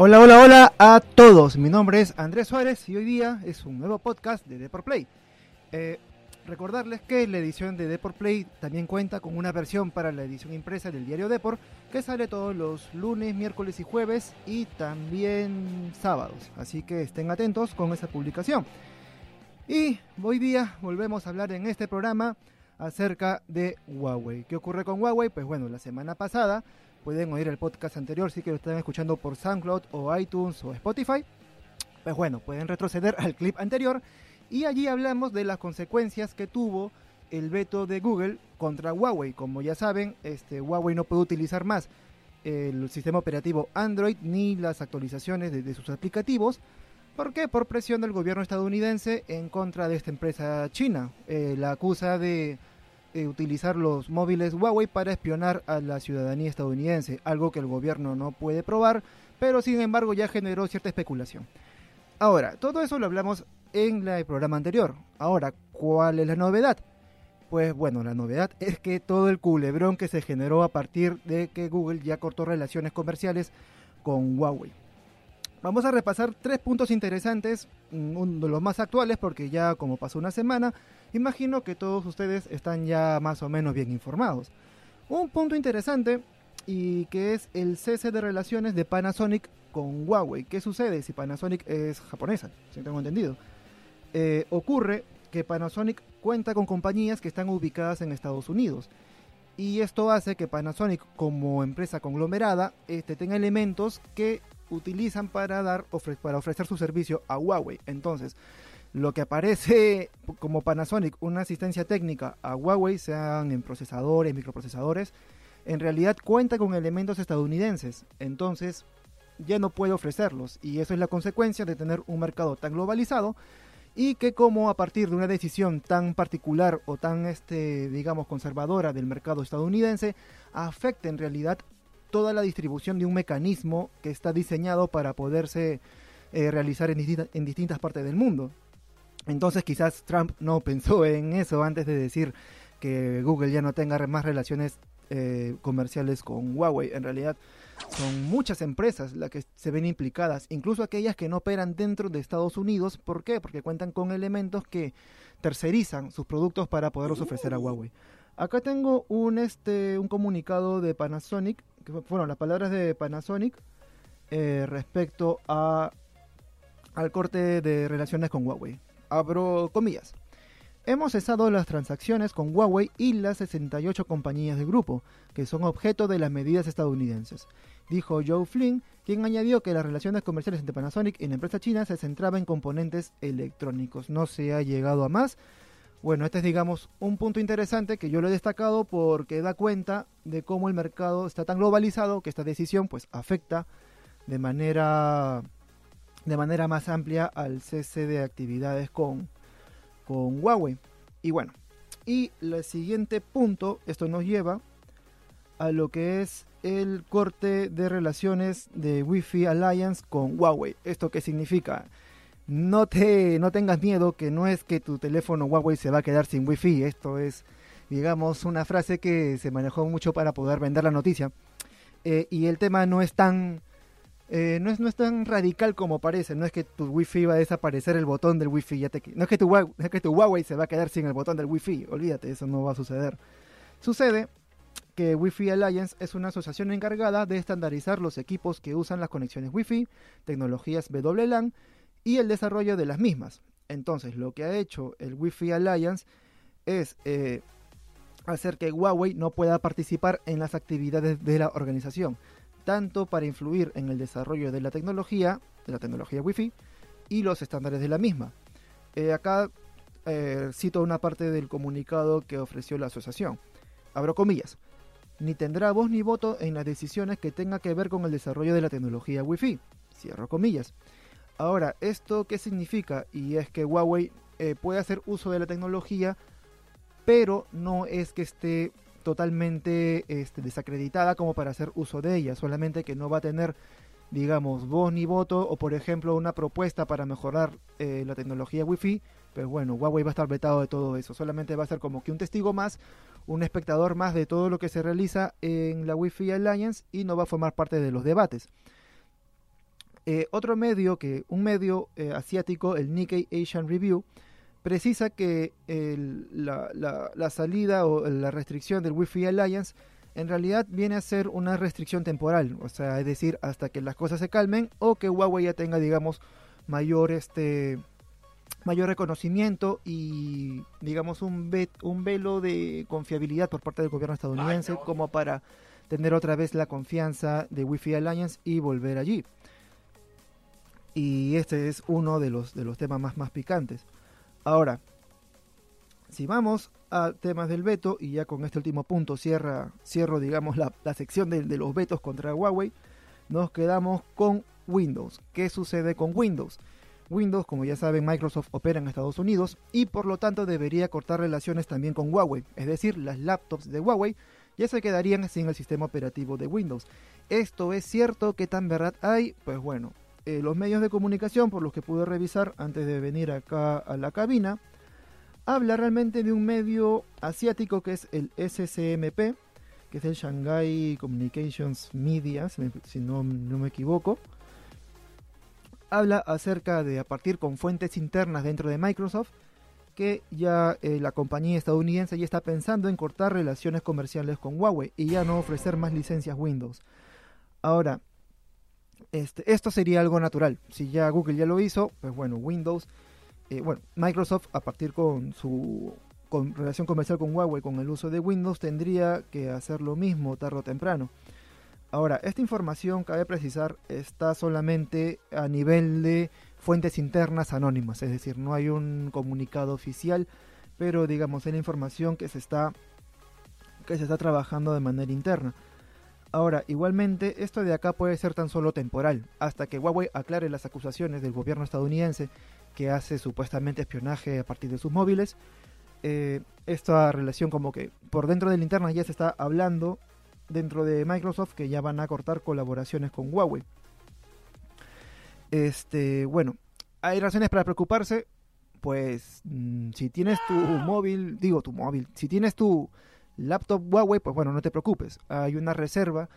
Hola, hola, hola a todos. Mi nombre es Andrés Suárez y hoy día es un nuevo podcast de Deport Play. Eh, recordarles que la edición de Deport Play también cuenta con una versión para la edición impresa del diario Deport que sale todos los lunes, miércoles y jueves y también sábados. Así que estén atentos con esa publicación. Y hoy día volvemos a hablar en este programa acerca de Huawei. ¿Qué ocurre con Huawei? Pues bueno, la semana pasada pueden oír el podcast anterior si que lo están escuchando por SoundCloud o iTunes o Spotify. Pues bueno, pueden retroceder al clip anterior y allí hablamos de las consecuencias que tuvo el veto de Google contra Huawei. Como ya saben, este, Huawei no puede utilizar más el sistema operativo Android ni las actualizaciones de, sus aplicativos. ¿Por qué? Por presión del gobierno estadounidense en contra de esta empresa china. Eh, la acusa de eh, utilizar los móviles Huawei para espionar a la ciudadanía estadounidense, algo que el gobierno no puede probar, pero sin embargo ya generó cierta especulación. Ahora, todo eso lo hablamos en el programa anterior. Ahora, ¿cuál es la novedad? Pues bueno, la novedad es que todo el culebrón que se generó a partir de que Google ya cortó relaciones comerciales con Huawei. Vamos a repasar tres puntos interesantes, mm, uno de los más actuales porque ya como pasó una semana, imagino que todos ustedes están ya más o menos bien informados. Un punto interesante y que es el cese de relaciones de Panasonic con Huawei. ¿Qué sucede si Panasonic es japonesa? Si tengo entendido. Eh, ocurre que Panasonic cuenta con compañías que están ubicadas en Estados Unidos. Y esto hace que Panasonic como empresa conglomerada este, tenga elementos que utilizan para, dar, para ofrecer su servicio a Huawei. Entonces, lo que aparece como Panasonic, una asistencia técnica a Huawei, sean en procesadores, microprocesadores, en realidad cuenta con elementos estadounidenses. Entonces, ya no puede ofrecerlos. Y eso es la consecuencia de tener un mercado tan globalizado y que como a partir de una decisión tan particular o tan este digamos conservadora del mercado estadounidense afecta en realidad toda la distribución de un mecanismo que está diseñado para poderse eh, realizar en, distintas partes del mundo. Entonces quizás Trump no pensó en eso antes de decir que Google ya no tenga más relaciones eh, comerciales con Huawei. En realidad son muchas empresas las que se ven implicadas, incluso aquellas que no operan dentro de Estados Unidos. ¿Por qué? Porque cuentan con elementos que tercerizan sus productos para poderlos ofrecer a Huawei. Acá tengo un, este, un comunicado de Panasonic fueron las palabras de Panasonic eh, respecto al corte de relaciones con Huawei. Abro comillas. Hemos cesado las transacciones con Huawei y las 68 compañías del grupo, que son objeto de las medidas estadounidenses, dijo Joe Flynn, quien añadió que las relaciones comerciales entre Panasonic y la empresa china se centraban en componentes electrónicos. No se ha llegado a más, bueno, este es, digamos, un punto interesante que yo lo he destacado porque da cuenta de cómo el mercado está tan globalizado que esta decisión pues afecta de manera de manera más amplia al cese de actividades con, con Huawei. Y bueno, y el siguiente punto, esto nos lleva a lo que es el corte de relaciones de Wi-Fi Alliance con Huawei. ¿Esto qué significa? No te no tengas miedo que no es que tu teléfono Huawei se va a quedar sin wifi. Esto es digamos una frase que se manejó mucho para poder vender la noticia. Eh, y el tema no es tan eh, no, es, no es tan radical como parece. No es que tu wifi va a desaparecer el botón del wifi ya te, no es que tu es que tu Huawei se va a quedar sin el botón del wifi. Olvídate eso no va a suceder. Sucede que Wi-Fi Alliance es una asociación encargada de estandarizar los equipos que usan las conexiones Wi-Fi, tecnologías WLAN y el desarrollo de las mismas. Entonces, lo que ha hecho el Wi-Fi Alliance es eh, hacer que Huawei no pueda participar en las actividades de la organización, tanto para influir en el desarrollo de la tecnología, de la tecnología Wi-Fi, y los estándares de la misma. Eh, acá eh, cito una parte del comunicado que ofreció la asociación. Abro comillas. Ni tendrá voz ni voto en las decisiones que tenga que ver con el desarrollo de la tecnología Wi-Fi. Cierro comillas. Ahora, ¿esto qué significa? Y es que Huawei eh, puede hacer uso de la tecnología, pero no es que esté totalmente este, desacreditada como para hacer uso de ella, solamente que no va a tener, digamos, voz ni voto o, por ejemplo, una propuesta para mejorar eh, la tecnología Wi-Fi. Pero bueno, Huawei va a estar vetado de todo eso, solamente va a ser como que un testigo más, un espectador más de todo lo que se realiza en la Wi-Fi Alliance y no va a formar parte de los debates. Eh, otro medio, que un medio eh, asiático, el Nikkei Asian Review, precisa que la, la, salida o la restricción del Wi-Fi Alliance en realidad viene a ser una restricción temporal, o sea, es decir, hasta que las cosas se calmen o que Huawei ya tenga, digamos, mayor este mayor reconocimiento y digamos un, un velo de confiabilidad por parte del gobierno estadounidense como para tener otra vez la confianza de Wi-Fi Alliance y volver allí. Y este es uno de los, de los temas más, más picantes. Ahora, si vamos a temas del veto, y ya con este último punto cierra, cierro, digamos, la, sección de, los vetos contra Huawei, nos quedamos con Windows. ¿Qué sucede con Windows? Windows, como ya saben, Microsoft opera en Estados Unidos y por lo tanto debería cortar relaciones también con Huawei, es decir, las laptops de Huawei ya se quedarían sin el sistema operativo de Windows. ¿Esto es cierto? ¿Qué tan verdad hay? Pues bueno, eh, los medios de comunicación por los que pude revisar antes de venir acá a la cabina, habla realmente de un medio asiático que es el SCMP, que es el Shanghai Communications Media, si no, me equivoco. Habla acerca de, a partir con fuentes internas dentro de Microsoft, que ya eh, la compañía estadounidense ya está pensando en cortar relaciones comerciales con Huawei y ya no ofrecer más licencias Windows. Ahora, este, esto sería algo natural. Si ya Google ya lo hizo, pues bueno, Windows eh, bueno, Microsoft a partir con su con relación comercial con Huawei con el uso de Windows tendría que hacer lo mismo tarde o temprano. Ahora, esta información, cabe precisar, está solamente a nivel de fuentes internas anónimas, es decir, no hay un comunicado oficial, pero digamos es la información que se está que se está trabajando de manera interna. Ahora, igualmente, esto de acá puede ser tan solo temporal, hasta que Huawei aclare las acusaciones del gobierno estadounidense que hace supuestamente espionaje a partir de sus móviles. Eh, esta relación como que por dentro de la interna ya se está hablando dentro de Microsoft que ya van a cortar colaboraciones con Huawei. Este, bueno, hay razones para preocuparse. Pues mm, si tienes tu móvil, digo tu móvil, si tienes tu laptop Huawei, pues bueno, no te preocupes. Hay una reserva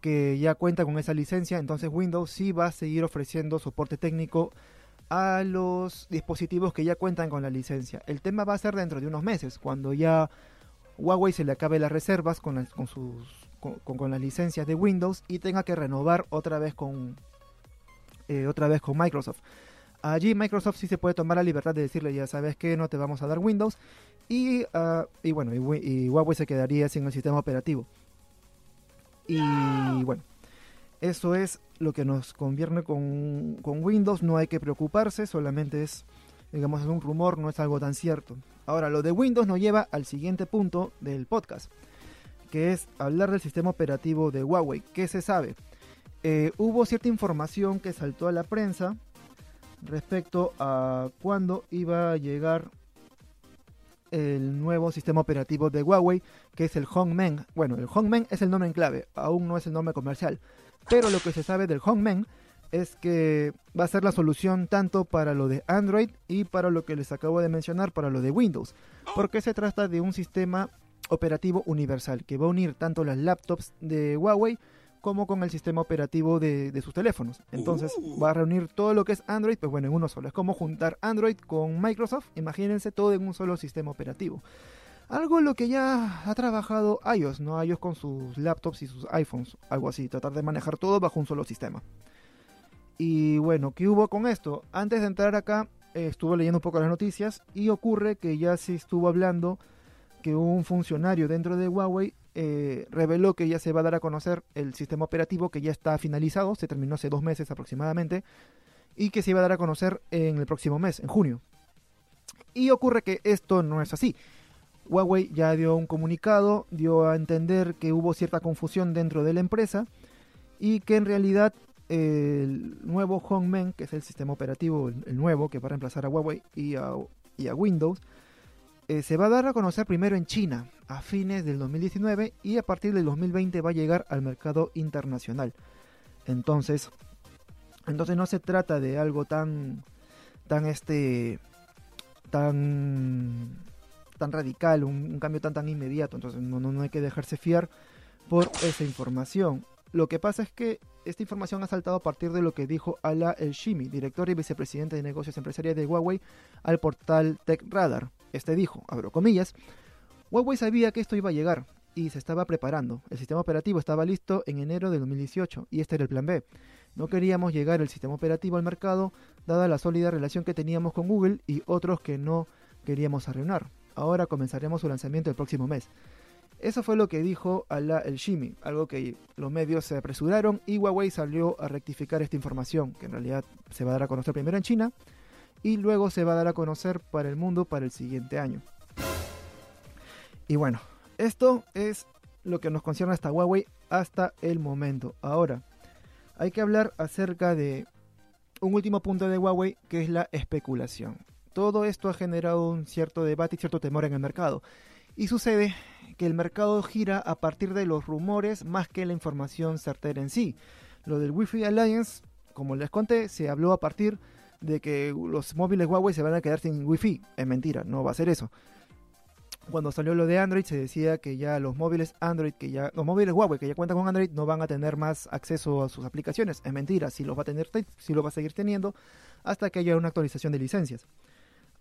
que ya cuenta con esa licencia, entonces Windows sí va a seguir ofreciendo soporte técnico a los dispositivos que ya cuentan con la licencia. El tema va a ser dentro de unos meses, cuando ya Huawei se le acabe las reservas con, con sus con, las licencias de Windows y tenga que renovar otra vez con eh, otra vez con Microsoft. Allí Microsoft sí se puede tomar la libertad de decirle ya sabes que no te vamos a dar Windows y, ah, y bueno y Huawei se quedaría sin el sistema operativo. Y bueno, eso es lo que nos conviene con, Windows, no hay que preocuparse, solamente es, digamos, un rumor, no es algo tan cierto. Ahora, lo de Windows nos lleva al siguiente punto del podcast, que es hablar del sistema operativo de Huawei. ¿Qué se sabe? Eh, hubo cierta información que saltó a la prensa respecto a cuándo iba a llegar el nuevo sistema operativo de Huawei, que es el Hongmeng. Bueno, el Hongmeng es el nombre en clave, aún no es el nombre comercial. Pero lo que se sabe del Hongmen es que va a ser la solución tanto para lo de Android y para lo que les acabo de mencionar, para lo de Windows. Porque se trata de un sistema operativo universal que va a unir tanto las laptops de Huawei como con el sistema operativo de, sus teléfonos. Entonces uh. va a reunir todo lo que es Android, pues bueno, en uno solo. Es como juntar Android con Microsoft, imagínense todo en un solo sistema operativo. Algo lo que ya ha trabajado iOS, ¿no? iOS con sus laptops y sus iPhones, algo así, tratar de manejar todo bajo un solo sistema. Y bueno, ¿qué hubo con esto? Antes de entrar acá, eh, estuve leyendo un poco las noticias y ocurre que ya se estuvo hablando que un funcionario dentro de Huawei eh, reveló que ya se va a dar a conocer el sistema operativo que ya está finalizado, se terminó hace dos meses aproximadamente, y que se iba a dar a conocer en el próximo mes, en junio. Y ocurre que esto no es así. Huawei ya dio un comunicado, dio a entender que hubo cierta confusión dentro de la empresa y que en realidad el nuevo Hongmen, que es el sistema operativo, el, nuevo que va a reemplazar a Huawei y a, Windows, eh, se va a dar a conocer primero en China a fines del 2019 y a partir del 2020 va a llegar al mercado internacional. Entonces, entonces no se trata de algo tan, tan este, tan tan radical, un, cambio tan tan inmediato, entonces no, no, hay que dejarse fiar por esa información. Lo que pasa es que esta información ha saltado a partir de lo que dijo Ala El Shimi, director y vicepresidente de negocios empresariales de Huawei, al portal TechRadar. Este dijo, abro comillas, Huawei sabía que esto iba a llegar y se estaba preparando. El sistema operativo estaba listo en enero de 2018 y este era el plan B. No queríamos llegar el sistema operativo al mercado dada la sólida relación que teníamos con Google y otros que no queríamos arruinar. Ahora comenzaremos su lanzamiento el próximo mes. Eso fue lo que dijo Ala El Shimi, algo que los medios se apresuraron y Huawei salió a rectificar esta información, que en realidad se va a dar a conocer primero en China y luego se va a dar a conocer para el mundo para el siguiente año. Y bueno, esto es lo que nos concierne hasta Huawei hasta el momento. Ahora, hay que hablar acerca de un último punto de Huawei que es la especulación. Todo esto ha generado un cierto debate y cierto temor en el mercado. Y sucede que el mercado gira a partir de los rumores más que la información certera en sí. Lo del Wi-Fi Alliance, como les conté, se habló a partir que los móviles Huawei se van a quedar sin Wi-Fi. Es mentira, no va a ser eso. Cuando salió lo de Android se decía que ya los móviles Android, que ya los móviles Huawei que ya cuentan con Android no van a tener más acceso a sus aplicaciones. Es mentira, si los va a tener, si lo va a seguir teniendo hasta que haya una actualización de licencias.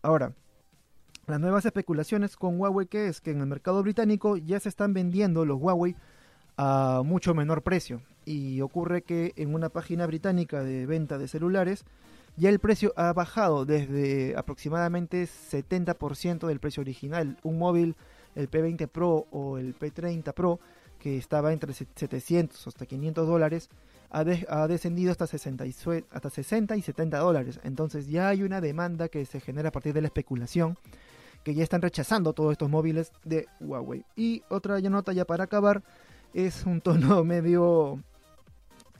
Ahora, las nuevas especulaciones con Huawei que es que en el mercado británico ya se están vendiendo los Huawei a mucho menor precio y ocurre que en una página británica de venta de celulares ya el precio ha bajado desde aproximadamente 70% del precio original. Un móvil, el P20 Pro o el P30 Pro, que estaba entre 700 hasta 500 dólares, ha, descendido hasta 60, y, hasta 60 y 70 dólares. Entonces ya hay una demanda que se genera a partir de la especulación, que ya están rechazando todos estos móviles de Huawei. Y otra nota ya para acabar, es un tono medio,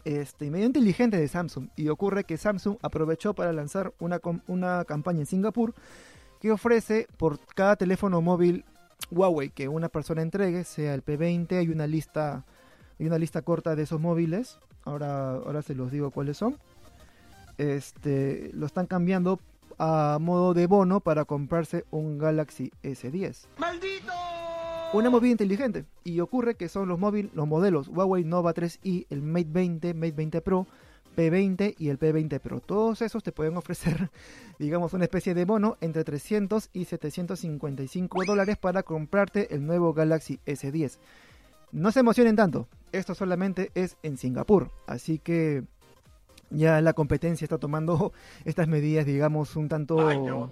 este, medio inteligente de Samsung. Y ocurre que Samsung aprovechó para lanzar una, una campaña en Singapur que ofrece por cada teléfono móvil Huawei que una persona entregue, sea el P20, hay una lista, hay una lista corta de esos móviles ahora, ahora se los digo cuáles son. Este, lo están cambiando a modo de bono para comprarse un Galaxy S10. ¡Maldito! Una movida inteligente. Y ocurre que son los móviles, los modelos Huawei Nova 3i, el Mate 20, Mate 20 Pro, P20 y el P20 Pro. Todos esos te pueden ofrecer, digamos, una especie de bono entre 300 y 755 dólares para comprarte el nuevo Galaxy S10. No se emocionen tanto, esto solamente es en Singapur, así que ya la competencia está tomando estas medidas, digamos, un tanto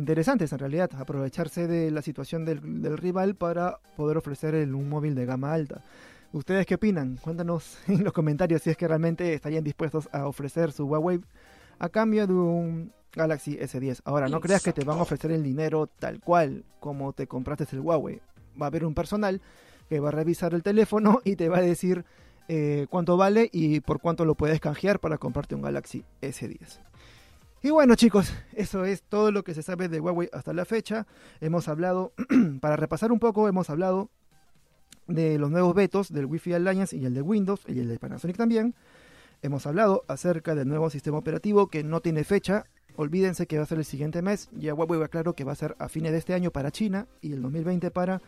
interesantes en realidad, aprovecharse de la situación del, rival para poder ofrecer un móvil de gama alta. ¿Ustedes qué opinan? Cuéntanos en los comentarios si es que realmente estarían dispuestos a ofrecer su Huawei a cambio de un Galaxy S10. Ahora, no creas que te van a ofrecer el dinero tal cual como te compraste el Huawei. Va a haber un personal que va a revisar el teléfono y te va a decir eh, cuánto vale y por cuánto lo puedes canjear para comprarte un Galaxy S10. Y bueno chicos, eso es todo lo que se sabe de Huawei hasta la fecha. Hemos hablado, para repasar un poco, hemos hablado de los nuevos vetos del Wi-Fi Alliance y el de Windows y el de Panasonic también. Hemos hablado acerca del nuevo sistema operativo que no tiene fecha. Olvídense que va a ser el siguiente mes. Ya Huawei va claro que va a ser a fines de este año para China y el 2020 para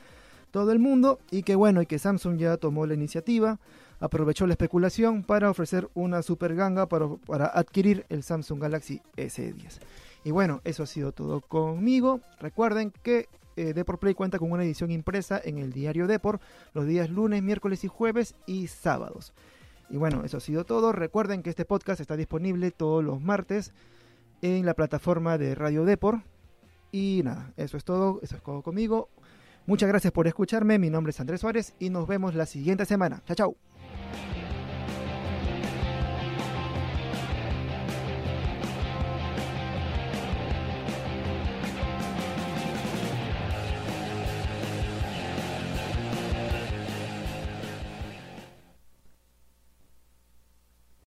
todo el mundo y que bueno, y que Samsung ya tomó la iniciativa, aprovechó la especulación para ofrecer una super ganga para, para adquirir el Samsung Galaxy S10. Y bueno, eso ha sido todo conmigo. Recuerden que eh, Deport Play cuenta con una edición impresa en el diario Deport los días lunes, miércoles y jueves y sábados. Y bueno, eso ha sido todo. Recuerden que este podcast está disponible todos los martes en la plataforma de Radio Deport. Y nada, eso es todo. Eso es todo conmigo. Muchas gracias por escucharme, mi nombre es Andrés Suárez y nos vemos la siguiente semana. Chao, chao.